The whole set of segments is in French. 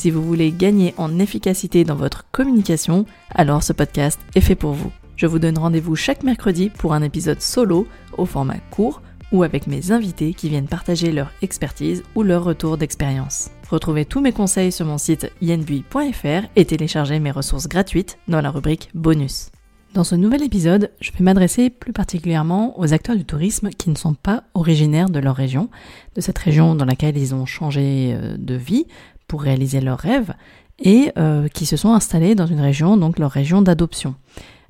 Si vous voulez gagner en efficacité dans votre communication, alors ce podcast est fait pour vous. Je vous donne rendez-vous chaque mercredi pour un épisode solo au format court ou avec mes invités qui viennent partager leur expertise ou leur retour d'expérience. Retrouvez tous mes conseils sur mon site yenbui.fr et téléchargez mes ressources gratuites dans la rubrique bonus. Dans ce nouvel épisode, je vais m'adresser plus particulièrement aux acteurs du tourisme qui ne sont pas originaires de leur région, de cette région dans laquelle ils ont changé euh, de vie pour réaliser leurs rêves et euh, qui se sont installés dans une région, donc leur région d'adoption.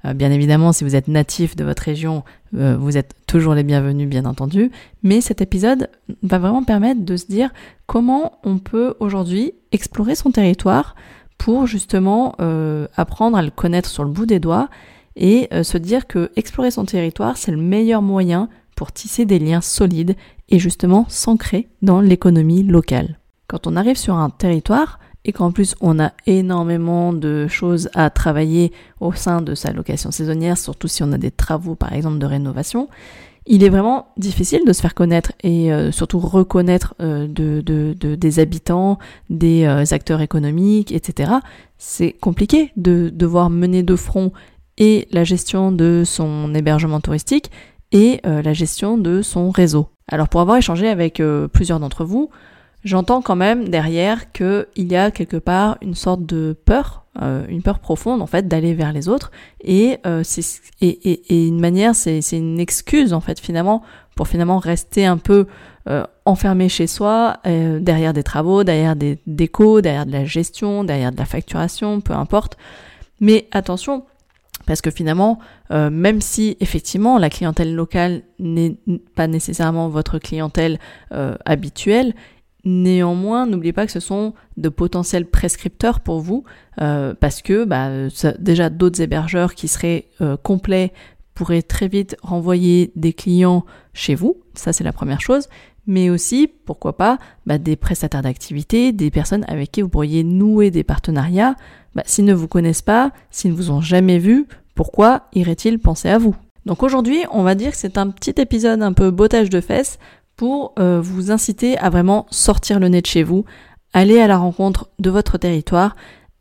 Euh, bien évidemment, si vous êtes natif de votre région, euh, vous êtes toujours les bienvenus, bien entendu. Mais cet épisode va vraiment permettre de se dire comment on peut aujourd'hui explorer son territoire pour justement apprendre à le connaître sur le bout des doigts et se dire que explorer son territoire, c'est le meilleur moyen pour tisser des liens solides et justement s'ancrer dans l'économie locale. Quand on arrive sur un territoire et qu'en plus on a énormément de choses à travailler au sein de sa location saisonnière, surtout si on a des travaux par exemple de rénovation, il est vraiment difficile de se faire connaître et euh, surtout reconnaître euh, de, des habitants, des euh, acteurs économiques, etc. C'est compliqué de devoir mener de front et la gestion de son hébergement touristique et la gestion de son réseau. Alors pour avoir échangé avec plusieurs d'entre vous, j'entends quand même derrière qu'il y a quelque part une sorte de peur, euh, une peur profonde en fait d'aller vers les autres et euh, c'est et, et, et, une manière c'est une excuse en fait finalement pour finalement rester un peu euh, enfermé chez soi derrière des travaux, derrière des décos, derrière de la gestion, derrière de la facturation, peu importe. Mais attention, parce que finalement, même si effectivement la clientèle locale n'est pas nécessairement votre clientèle habituelle, Néanmoins, n'oubliez pas que ce sont de potentiels prescripteurs pour vous, euh, parce que bah, déjà d'autres hébergeurs qui seraient euh, complets pourraient très vite renvoyer des clients chez vous, ça c'est la première chose, mais aussi, pourquoi pas, bah, des prestataires d'activité, des personnes avec qui vous pourriez nouer des partenariats. Bah, s'ils ne vous connaissent pas, s'ils ne vous ont jamais vu, pourquoi iraient-ils penser à vous? Donc aujourd'hui, on va dire que c'est un petit épisode un peu bottage de fesses pour euh, vous inciter à vraiment sortir le nez de chez vous, aller à la rencontre de votre territoire,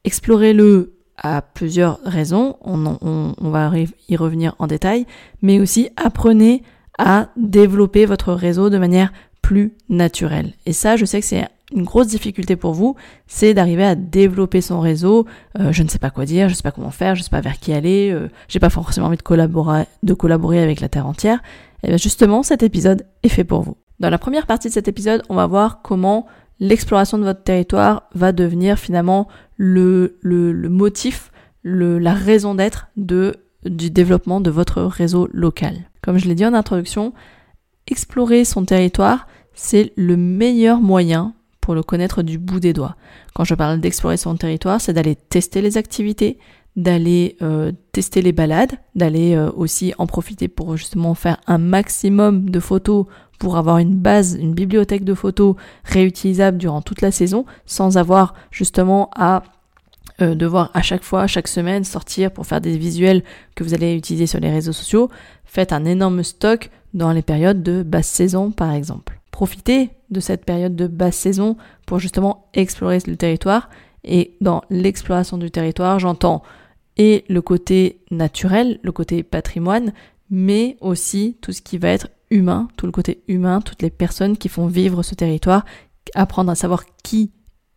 explorez-le à plusieurs raisons, on, va y revenir en détail, mais aussi apprenez à développer votre réseau de manière plus naturelle. Et ça, je sais que c'est une grosse difficulté pour vous, c'est d'arriver à développer son réseau. Euh, je ne sais pas quoi dire, je ne sais pas comment faire, je ne sais pas vers qui aller, euh, j'ai pas forcément envie de collaborer, de collaborer avec la terre entière. Et bien justement, cet épisode est fait pour vous. Dans la première partie de cet épisode, on va voir comment l'exploration de votre territoire va devenir finalement le, motif, la raison d'être du développement de votre réseau local. Comme je l'ai dit en introduction, explorer son territoire, c'est le meilleur moyen pour le connaître du bout des doigts. Quand je parle d'explorer son territoire, c'est d'aller tester les activités, d'aller euh, tester les balades, d'aller euh, aussi en profiter pour justement faire un maximum de photos pour avoir une base, une bibliothèque de photos réutilisable durant toute la saison, sans avoir justement à euh, devoir à chaque fois, chaque semaine, sortir pour faire des visuels que vous allez utiliser sur les réseaux sociaux. Faites un énorme stock dans les périodes de basse saison, par exemple. Profitez de cette période de basse saison pour justement explorer le territoire. Et dans l'exploration du territoire, j'entends et le côté naturel, le côté patrimoine, mais aussi tout ce qui va être humain, tout le côté humain, toutes les personnes qui font vivre ce territoire, apprendre à savoir qui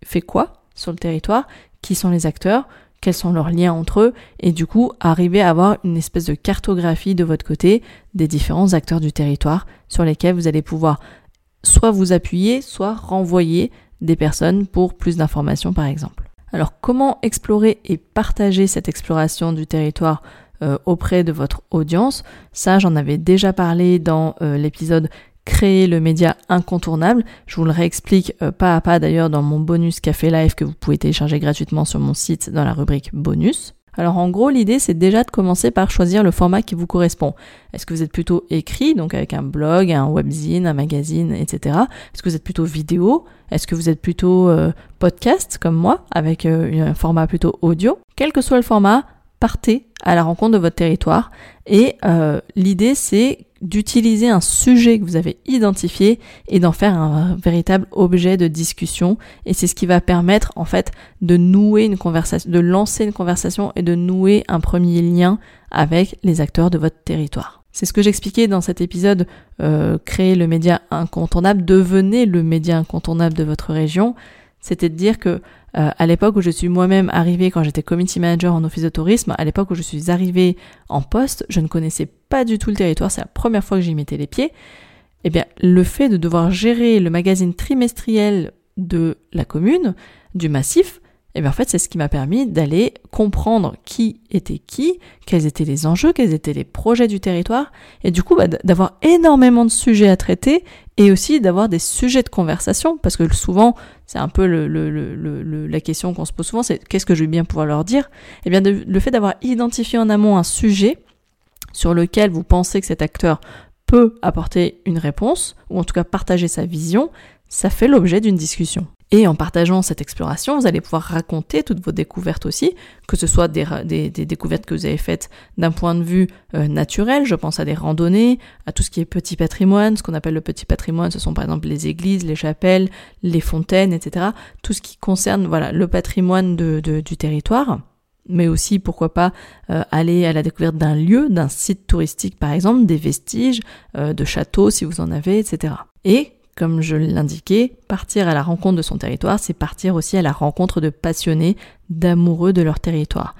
fait quoi sur le territoire, qui sont les acteurs, quels sont leurs liens entre eux, et du coup arriver à avoir une espèce de cartographie de votre côté des différents acteurs du territoire sur lesquels vous allez pouvoir soit vous appuyer, soit renvoyer des personnes pour plus d'informations par exemple. Alors comment explorer et partager cette exploration du territoire euh, auprès de votre audience? Ça, j'en avais déjà parlé dans euh, l'épisode Créer le média incontournable. Je vous le réexplique euh, pas à pas d'ailleurs dans mon bonus Café Live que vous pouvez télécharger gratuitement sur mon site dans la rubrique bonus. Alors en gros, l'idée c'est déjà de commencer par choisir le format qui vous correspond. Est-ce que vous êtes plutôt écrit, donc avec un blog, un webzine, un magazine, etc. Est-ce que vous êtes plutôt vidéo? Est-ce que vous êtes plutôt euh, podcast comme moi, avec euh, un format plutôt audio? Quel que soit le format, partez à la rencontre de votre territoire. Et euh, l'idée c'est d'utiliser un sujet que vous avez identifié et d'en faire un véritable objet de discussion. Et c'est ce qui va permettre en fait de nouer une conversation, de lancer une conversation et de nouer un premier lien avec les acteurs de votre territoire. C'est ce que j'expliquais dans cet épisode, euh, créer le média incontournable, devenez le média incontournable de votre région. C'était de dire que euh, à l'époque où je suis moi-même arrivée, quand j'étais community manager en office de tourisme, à l'époque où je suis arrivée en poste, je ne connaissais pas du tout le territoire, c'est la première fois que j'y mettais les pieds. Eh bien, le fait de devoir gérer le magazine trimestriel de la commune, du massif, et bien en fait, c'est ce qui m'a permis d'aller comprendre qui était qui, quels étaient les enjeux, quels étaient les projets du territoire, et du coup, bah, d'avoir énormément de sujets à traiter, et aussi d'avoir des sujets de conversation, parce que souvent, c'est un peu la question qu'on se pose souvent, c'est qu'est-ce que je vais bien pouvoir leur dire? Et bien, le fait d'avoir identifié en amont un sujet sur lequel vous pensez que cet acteur peut apporter une réponse, ou en tout cas partager sa vision, ça fait l'objet d'une discussion. Et en partageant cette exploration, vous allez pouvoir raconter toutes vos découvertes aussi, que ce soit des, des, découvertes que vous avez faites d'un point de vue euh, naturel, je pense à des randonnées, à tout ce qui est petit patrimoine, ce qu'on appelle le petit patrimoine, ce sont par exemple les églises, les chapelles, les fontaines, etc. Tout ce qui concerne voilà le patrimoine de, du territoire mais aussi pourquoi pas euh, aller à la découverte d'un lieu, d'un site touristique par exemple, des vestiges, euh, de châteaux si vous en avez, etc. Et comme je l'indiquais, partir à la rencontre de son territoire, c'est partir aussi à la rencontre de passionnés, d'amoureux de leur territoire.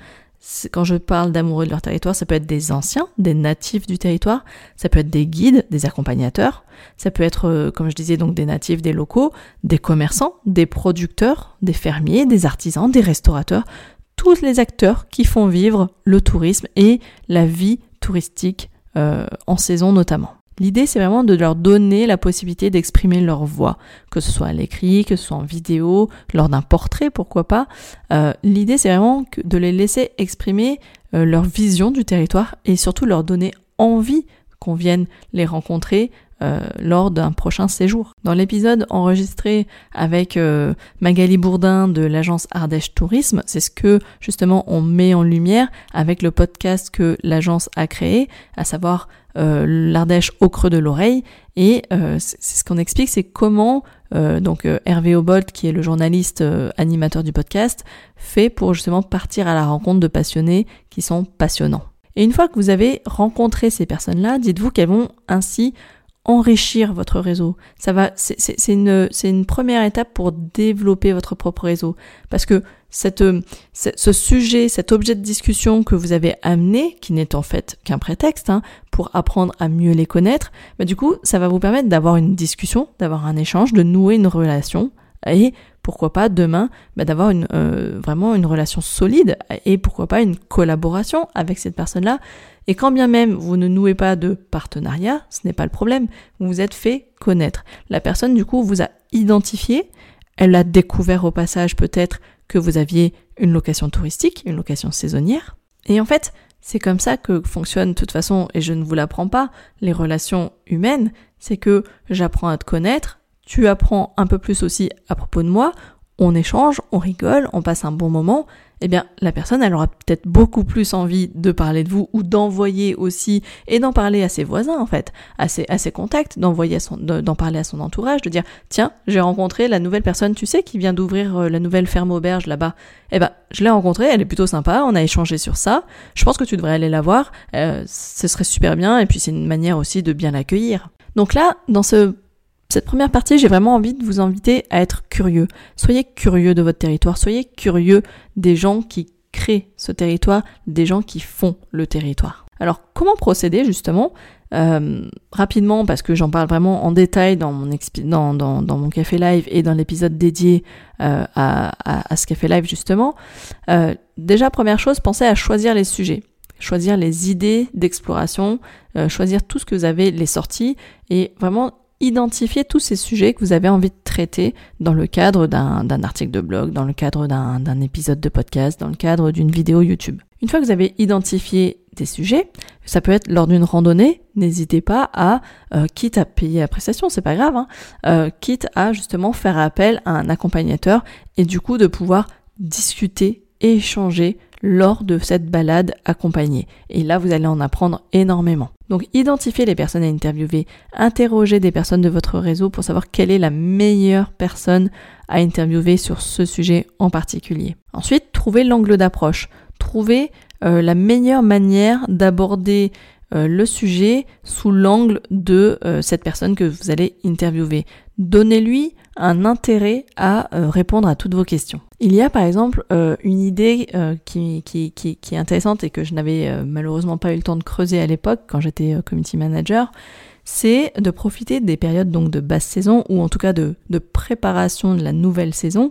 Quand je parle d'amoureux de leur territoire, ça peut être des anciens, des natifs du territoire, ça peut être des guides, des accompagnateurs, ça peut être, euh, comme je disais, donc des natifs, des locaux, des commerçants, des producteurs, des fermiers, des artisans, des restaurateurs, tous les acteurs qui font vivre le tourisme et la vie touristique euh, en saison notamment. L'idée, c'est vraiment de leur donner la possibilité d'exprimer leur voix, que ce soit à l'écrit, que ce soit en vidéo, lors d'un portrait, pourquoi pas. Euh, l'idée, c'est vraiment de les laisser exprimer euh, leur vision du territoire et surtout leur donner envie qu'on vienne les rencontrer euh, lors d'un prochain séjour. Dans l'épisode enregistré avec Magali Bourdin de l'agence Ardèche Tourisme, c'est ce que justement on met en lumière avec le podcast que l'agence a créé, à savoir euh, l'Ardèche au creux de l'oreille. Et euh, c'est ce qu'on explique, c'est comment euh, donc Hervé Obolt, qui est le journaliste animateur du podcast, fait pour justement partir à la rencontre de passionnés qui sont passionnants. Et une fois que vous avez rencontré ces personnes-là, dites-vous qu'elles vont ainsi enrichir votre réseau. Ça va, c'est une, une première étape pour développer votre propre réseau. Parce que cette, ce sujet, cet objet de discussion que vous avez amené, qui n'est en fait qu'un prétexte hein, pour apprendre à mieux les connaître, bah, du coup, ça va vous permettre d'avoir une discussion, d'avoir un échange, de nouer une relation et pourquoi pas demain bah, d'avoir une, euh, vraiment une relation solide et pourquoi pas une collaboration avec cette personne-là. Et quand bien même vous ne nouez pas de partenariat, ce n'est pas le problème, vous vous êtes fait connaître. La personne du coup vous a identifié, elle a découvert au passage peut-être que vous aviez une location touristique, une location saisonnière. Et en fait, c'est comme ça que fonctionne de toute façon, et je ne vous l'apprends pas, les relations humaines, c'est que j'apprends à te connaître, tu apprends un peu plus aussi à propos de moi, on échange, on rigole, on passe un bon moment, eh bien la personne elle aura peut-être beaucoup plus envie de parler de vous ou d'envoyer aussi et d'en parler à ses voisins en fait, à ses, à ses contacts, d'envoyer d'en parler à son entourage, de dire tiens j'ai rencontré la nouvelle personne tu sais qui vient d'ouvrir euh, la nouvelle ferme auberge là-bas, eh ben je l'ai rencontrée, elle est plutôt sympa, on a échangé sur ça, je pense que tu devrais aller la voir, euh, ce serait super bien et puis c'est une manière aussi de bien l'accueillir. Donc là dans ce cette première partie, j'ai vraiment envie de vous inviter à être curieux. Soyez curieux de votre territoire, soyez curieux des gens qui créent ce territoire, des gens qui font le territoire. Alors comment procéder justement? Euh, rapidement parce que j'en parle vraiment en détail dans mon, café live et dans l'épisode dédié euh, à, à, ce café live justement. Euh, déjà première chose, pensez à choisir les sujets choisir les idées d'exploration, choisir tout ce que vous avez, les sorties, et vraiment identifier tous ces sujets que vous avez envie de traiter dans le cadre d'un article de blog, dans le cadre d'un épisode de podcast, dans le cadre d'une vidéo YouTube. Une fois que vous avez identifié des sujets, ça peut être lors d'une randonnée, n'hésitez pas à, euh, quitte à payer la prestation, c'est pas grave, hein, euh, quitte à justement faire appel à un accompagnateur et du coup de pouvoir discuter, échanger lors de cette balade accompagnée. Et là, vous allez en apprendre énormément. Donc, identifiez les personnes à interviewer, interrogez des personnes de votre réseau pour savoir quelle est la meilleure personne à interviewer sur ce sujet en particulier. Ensuite, trouvez l'angle d'approche. Trouvez euh, la meilleure manière d'aborder euh, le sujet sous l'angle de euh, cette personne que vous allez interviewer. Donnez-lui un intérêt à répondre à toutes vos questions. Il y a par exemple une idée qui, qui, qui, qui, est intéressante et que je n'avais malheureusement pas eu le temps de creuser à l'époque quand j'étais community manager, c'est de profiter des périodes donc de basse saison ou en tout cas de, de préparation de la nouvelle saison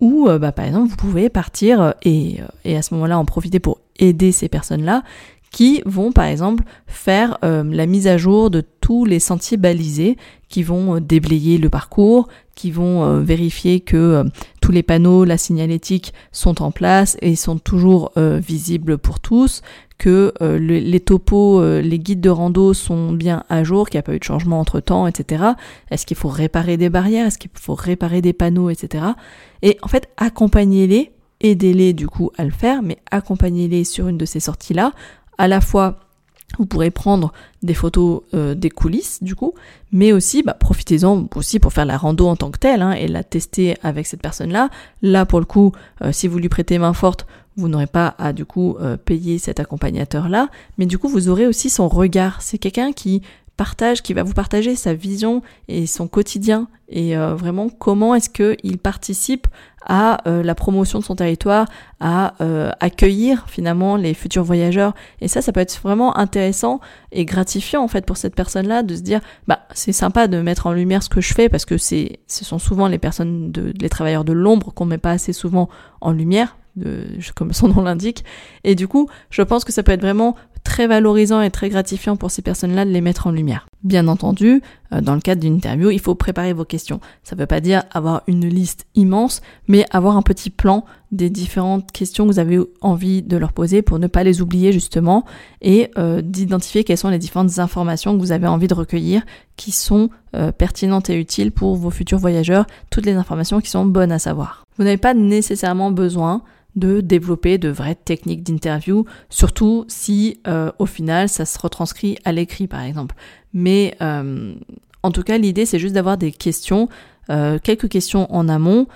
où bah, par exemple vous pouvez partir et, et à ce moment-là en profiter pour aider ces personnes-là qui vont par exemple faire euh, la mise à jour de tous les sentiers balisés, qui vont euh, déblayer le parcours, qui vont euh, vérifier que tous les panneaux, la signalétique sont en place et sont toujours visibles pour tous, que les topos, les guides de rando sont bien à jour, qu'il n'y a pas eu de changement entre temps, etc. Est-ce qu'il faut réparer des barrières, est-ce qu'il faut réparer des panneaux, etc. Et en fait, accompagnez-les aidez-les du coup à le faire, mais accompagnez-les sur une de ces sorties-là. À la fois, vous pourrez prendre des photos euh, des coulisses du coup, mais aussi bah, profitez-en aussi pour faire la rando en tant que telle hein, et la tester avec cette personne-là. Là pour le coup, euh, si vous lui prêtez main forte, vous n'aurez pas à du coup euh, payer cet accompagnateur-là, mais du coup vous aurez aussi son regard. C'est quelqu'un qui partage, qui va vous partager sa vision et son quotidien et euh, vraiment comment est-ce qu'il participe à euh, la promotion de son territoire, à euh, accueillir finalement les futurs voyageurs. Et ça, ça peut être vraiment intéressant et gratifiant en fait pour cette personne-là de se dire, bah c'est sympa de mettre en lumière ce que je fais parce que c'est, ce sont souvent les personnes, de, les travailleurs de l'ombre qu'on met pas assez souvent en lumière. De, comme son nom l'indique. Et du coup, je pense que ça peut être vraiment très valorisant et très gratifiant pour ces personnes-là de les mettre en lumière. Bien entendu, euh, dans le cadre d'une interview, il faut préparer vos questions. Ça ne veut pas dire avoir une liste immense, mais avoir un petit plan des différentes questions que vous avez envie de leur poser pour ne pas les oublier justement et euh, d'identifier quelles sont les différentes informations que vous avez envie de recueillir qui sont euh, pertinentes et utiles pour vos futurs voyageurs, toutes les informations qui sont bonnes à savoir. Vous n'avez pas nécessairement besoin de développer de vraies techniques d'interview, surtout si euh, au final ça se retranscrit à l'écrit par exemple. Mais euh, en tout cas l'idée c'est juste d'avoir des questions, euh, quelques questions en amont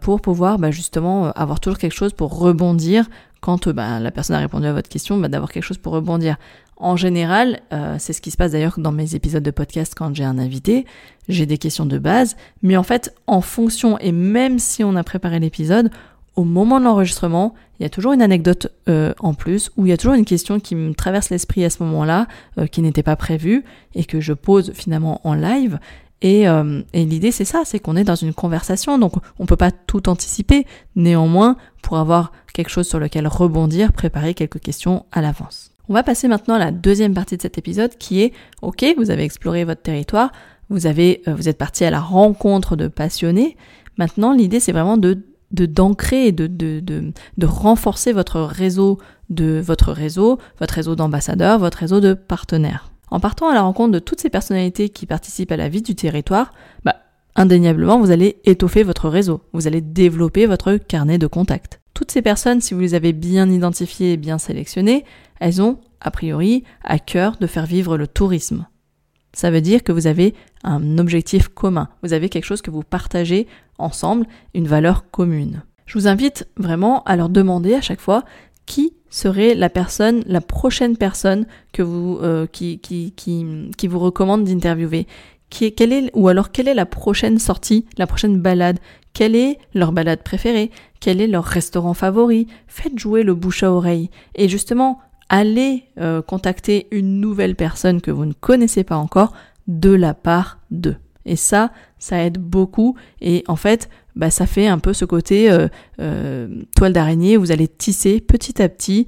pour pouvoir bah, justement avoir toujours quelque chose pour rebondir quand bah, la personne a répondu à votre question, bah, d'avoir quelque chose pour rebondir. En général, c'est ce qui se passe d'ailleurs dans mes épisodes de podcast quand j'ai un invité, j'ai des questions de base, mais en fait en fonction et même si on a préparé l'épisode, au moment de l'enregistrement, il y a toujours une anecdote euh, en plus, ou il y a toujours une question qui me traverse l'esprit à ce moment-là, euh, qui n'était pas prévue, et que je pose finalement en live. Et, euh, et l'idée c'est ça, c'est qu'on est dans une conversation, donc on peut pas tout anticiper. Néanmoins, pour avoir quelque chose sur lequel rebondir, préparer quelques questions à l'avance. On va passer maintenant à la deuxième partie de cet épisode qui est, ok, vous avez exploré votre territoire, vous avez, vous êtes parti à la rencontre de passionnés. Maintenant, l'idée c'est vraiment de de d'ancrer et de, de, de, de, renforcer votre réseau de votre réseau, votre réseau d'ambassadeurs, votre réseau de partenaires. En partant à la rencontre de toutes ces personnalités qui participent à la vie du territoire, bah, indéniablement, vous allez étoffer votre réseau, vous allez développer votre carnet de contacts. Toutes ces personnes, si vous les avez bien identifiées et bien sélectionnées, elles ont, a priori, à cœur de faire vivre le tourisme. Ça veut dire que vous avez un objectif commun, vous avez quelque chose que vous partagez ensemble, une valeur commune. Je vous invite vraiment à leur demander à chaque fois qui serait la personne, la prochaine personne que vous, euh, qui, qui, qui, qui, vous recommande d'interviewer. Qui quelle est, ou alors quelle est la prochaine sortie, la prochaine balade? Quelle est leur balade préférée? Quel est leur restaurant favori? Faites jouer le bouche à oreille. Et justement, allez euh, contacter une nouvelle personne que vous ne connaissez pas encore de la part d'eux. Et ça, ça aide beaucoup. Et en fait, bah, ça fait un peu ce côté euh, euh, toile d'araignée. Vous allez tisser petit à petit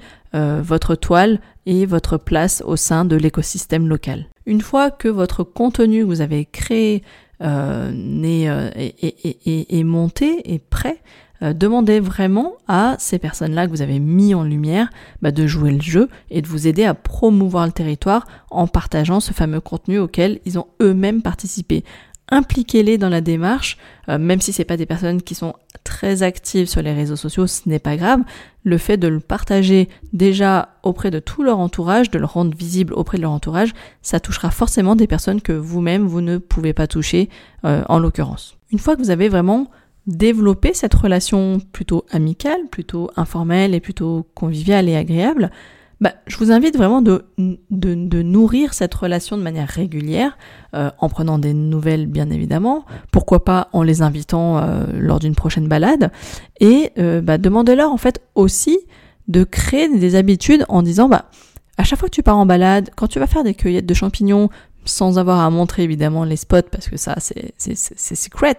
votre toile et votre place au sein de l'écosystème local. Une fois que votre contenu vous avez créé euh, est, monté, est prêt, euh, demandez vraiment à ces personnes-là que vous avez mis en lumière bah, de jouer le jeu et de vous aider à promouvoir le territoire en partageant ce fameux contenu auquel ils ont eux-mêmes participé impliquez-les dans la démarche, euh, même si c'est pas des personnes qui sont très actives sur les réseaux sociaux, ce n'est pas grave. Le fait de le partager déjà auprès de tout leur entourage, de le rendre visible auprès de leur entourage, ça touchera forcément des personnes que vous-même vous ne pouvez pas toucher euh, en l'occurrence. Une fois que vous avez vraiment développé cette relation plutôt amicale, plutôt informelle et plutôt conviviale et agréable, bah, je vous invite vraiment de, de, de, nourrir cette relation de manière régulière, euh, en prenant des nouvelles bien évidemment, pourquoi pas en les invitant euh, lors d'une prochaine balade, et euh, bah, demandez-leur en fait aussi de créer des habitudes en disant bah à chaque fois que tu pars en balade, quand tu vas faire des cueillettes de champignons, sans avoir à montrer évidemment les spots parce que ça c'est secret,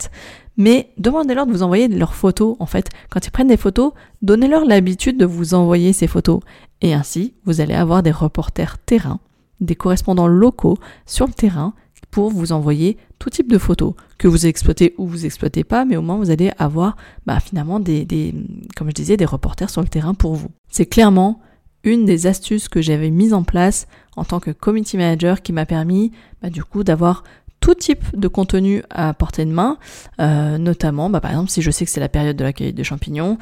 mais demandez-leur de vous envoyer leurs photos en fait. Quand ils prennent des photos, donnez-leur l'habitude de vous envoyer ces photos. Et ainsi, vous allez avoir des reporters terrain, des correspondants locaux sur le terrain pour vous envoyer tout type de photos que vous exploitez ou vous exploitez pas, mais au moins vous allez avoir bah, finalement des, des, comme je disais, des reporters sur le terrain pour vous. C'est clairement une des astuces que j'avais mises en place en tant que community manager qui m'a permis bah, du coup d'avoir tout type de contenu à portée de main, euh, notamment bah, par exemple si je sais que c'est la période de l'accueil de champignons,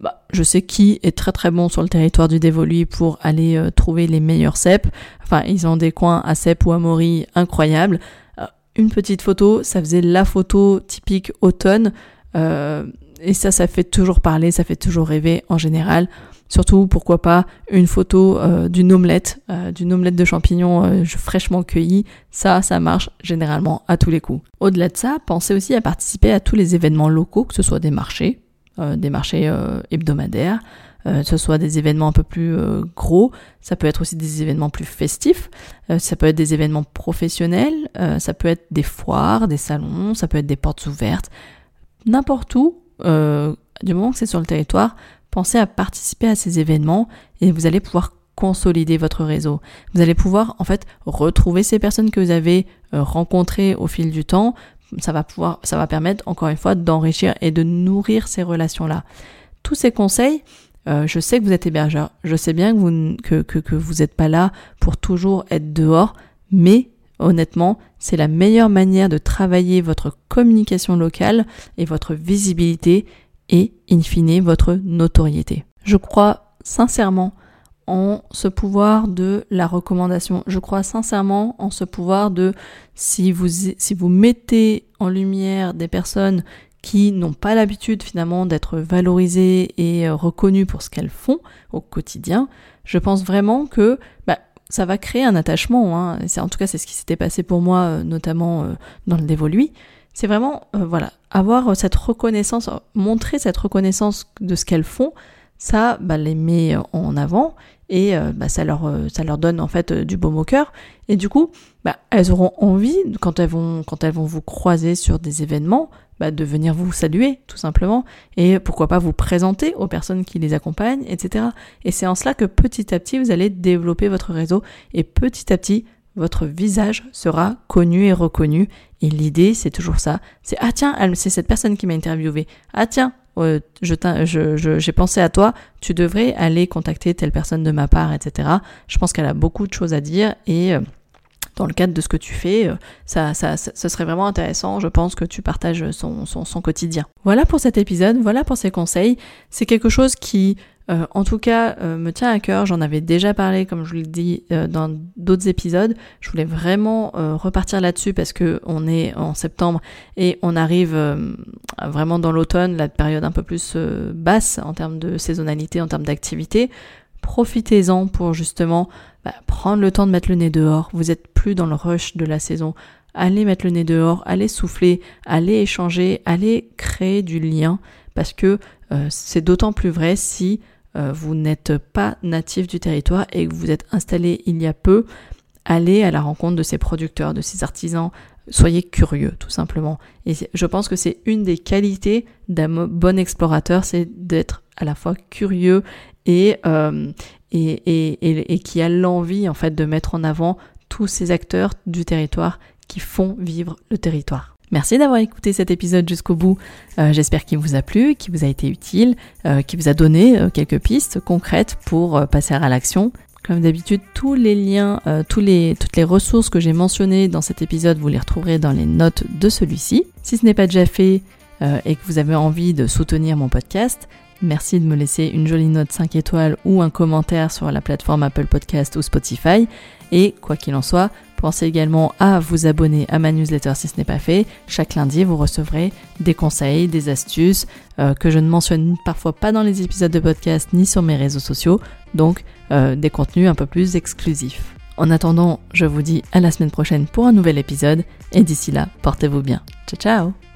bah, je sais qui est très très bon sur le territoire du Dévolu pour aller euh, trouver les meilleurs cèpes. Enfin, ils ont des coins à cèpes ou à mori incroyables. Euh, une petite photo, ça faisait la photo typique automne. et ça, ça fait toujours parler, ça fait toujours rêver en général. Surtout, pourquoi pas, une photo euh, d'une omelette, euh, d'une omelette de champignons euh, fraîchement cueillie. Ça, ça marche généralement à tous les coups. Au-delà de ça, pensez aussi à participer à tous les événements locaux, que ce soit des marchés, des marchés hebdomadaires, que ce soit des événements un peu plus gros, ça peut être aussi des événements plus festifs, ça peut être des événements professionnels, ça peut être des foires, des salons, ça peut être des portes ouvertes, n'importe où, du moment que c'est sur le territoire, Pensez à participer à ces événements et vous allez pouvoir consolider votre réseau. Vous allez pouvoir en fait retrouver ces personnes que vous avez euh, rencontrées au fil du temps. Ça va pouvoir, ça va permettre encore une fois d'enrichir et de nourrir ces relations-là. Tous ces conseils, euh, je sais que vous êtes hébergeur, je sais bien que vous que, que, que vous n'êtes pas là pour toujours être dehors, mais honnêtement, c'est la meilleure manière de travailler votre communication locale et votre visibilité et, in fine, votre notoriété. Je crois sincèrement en ce pouvoir de la recommandation. Je crois sincèrement en ce pouvoir de si vous, si vous mettez en lumière des personnes qui n'ont pas l'habitude finalement d'être valorisées et euh, reconnues pour ce qu'elles font au quotidien, je pense vraiment que bah, ça va créer un attachement. Hein. En tout cas c'est ce qui s'était passé pour moi, euh, notamment euh, dans le dévolui c'est vraiment, euh, voilà, avoir cette reconnaissance, montrer cette reconnaissance de ce qu'elles font, ça bah, les met en avant et euh, bah, ça, leur, euh, ça leur donne en fait du baume au cœur. Et du coup, bah, elles auront envie, quand elles, vont, quand elles vont vous croiser sur des événements, bah, de venir vous saluer, tout simplement, et pourquoi pas vous présenter aux personnes qui les accompagnent, etc. Et c'est en cela que petit à petit, vous allez développer votre réseau, et petit à petit, votre visage sera connu et reconnu. Et l'idée, c'est toujours ça. C'est ah tiens, c'est cette personne qui m'a interviewé. Ah tiens, euh, je, j'ai pensé à toi. Tu devrais aller contacter telle personne de ma part, etc. Je pense qu'elle a beaucoup de choses à dire et euh, dans le cadre de ce que tu fais, euh, ça, ça, serait vraiment intéressant. Je pense que tu partages son, son, son quotidien. Voilà pour cet épisode. Voilà pour ces conseils. C'est quelque chose qui euh, en tout cas, euh, me tient à cœur. J'en avais déjà parlé, comme je vous l'ai dit euh, dans d'autres épisodes. Je voulais vraiment repartir là-dessus parce que on est en septembre et on arrive vraiment dans l'automne, la période un peu plus basse en termes de saisonnalité, en termes d'activité. Profitez-en pour justement bah, prendre le temps de mettre le nez dehors. Vous êtes plus dans le rush de la saison. Allez mettre le nez dehors, allez souffler, allez échanger, allez créer du lien parce que c'est d'autant plus vrai si euh, vous n'êtes pas natif du territoire et que vous êtes installé il y a peu, allez à la rencontre de ces producteurs, de ces artisans, soyez curieux tout simplement. Et je pense que c'est une des qualités d'un bon explorateur, c'est d'être à la fois curieux et, euh, et, et, et, qui a l'envie en fait de mettre en avant tous ces acteurs du territoire qui font vivre le territoire. Merci d'avoir écouté cet épisode jusqu'au bout. Euh, j'espère qu'il vous a plu, qu'il vous a été utile, euh, qu'il vous a donné euh, quelques pistes concrètes pour passer à l'action. Comme d'habitude, tous les liens, toutes les ressources que j'ai mentionnées dans cet épisode, vous les retrouverez dans les notes de celui-ci. Si ce n'est pas déjà fait et que vous avez envie de soutenir mon podcast, merci de me laisser une jolie note 5 étoiles ou un commentaire sur la plateforme Apple Podcast ou Spotify. Et quoi qu'il en soit, pensez également à vous abonner à ma newsletter si ce n'est pas fait. Chaque lundi, vous recevrez des conseils, des astuces euh, que je ne mentionne parfois pas dans les épisodes de podcast ni sur mes réseaux sociaux, donc euh, des contenus un peu plus exclusifs. En attendant, je vous dis à la semaine prochaine pour un nouvel épisode et d'ici là, portez-vous bien. Ciao ciao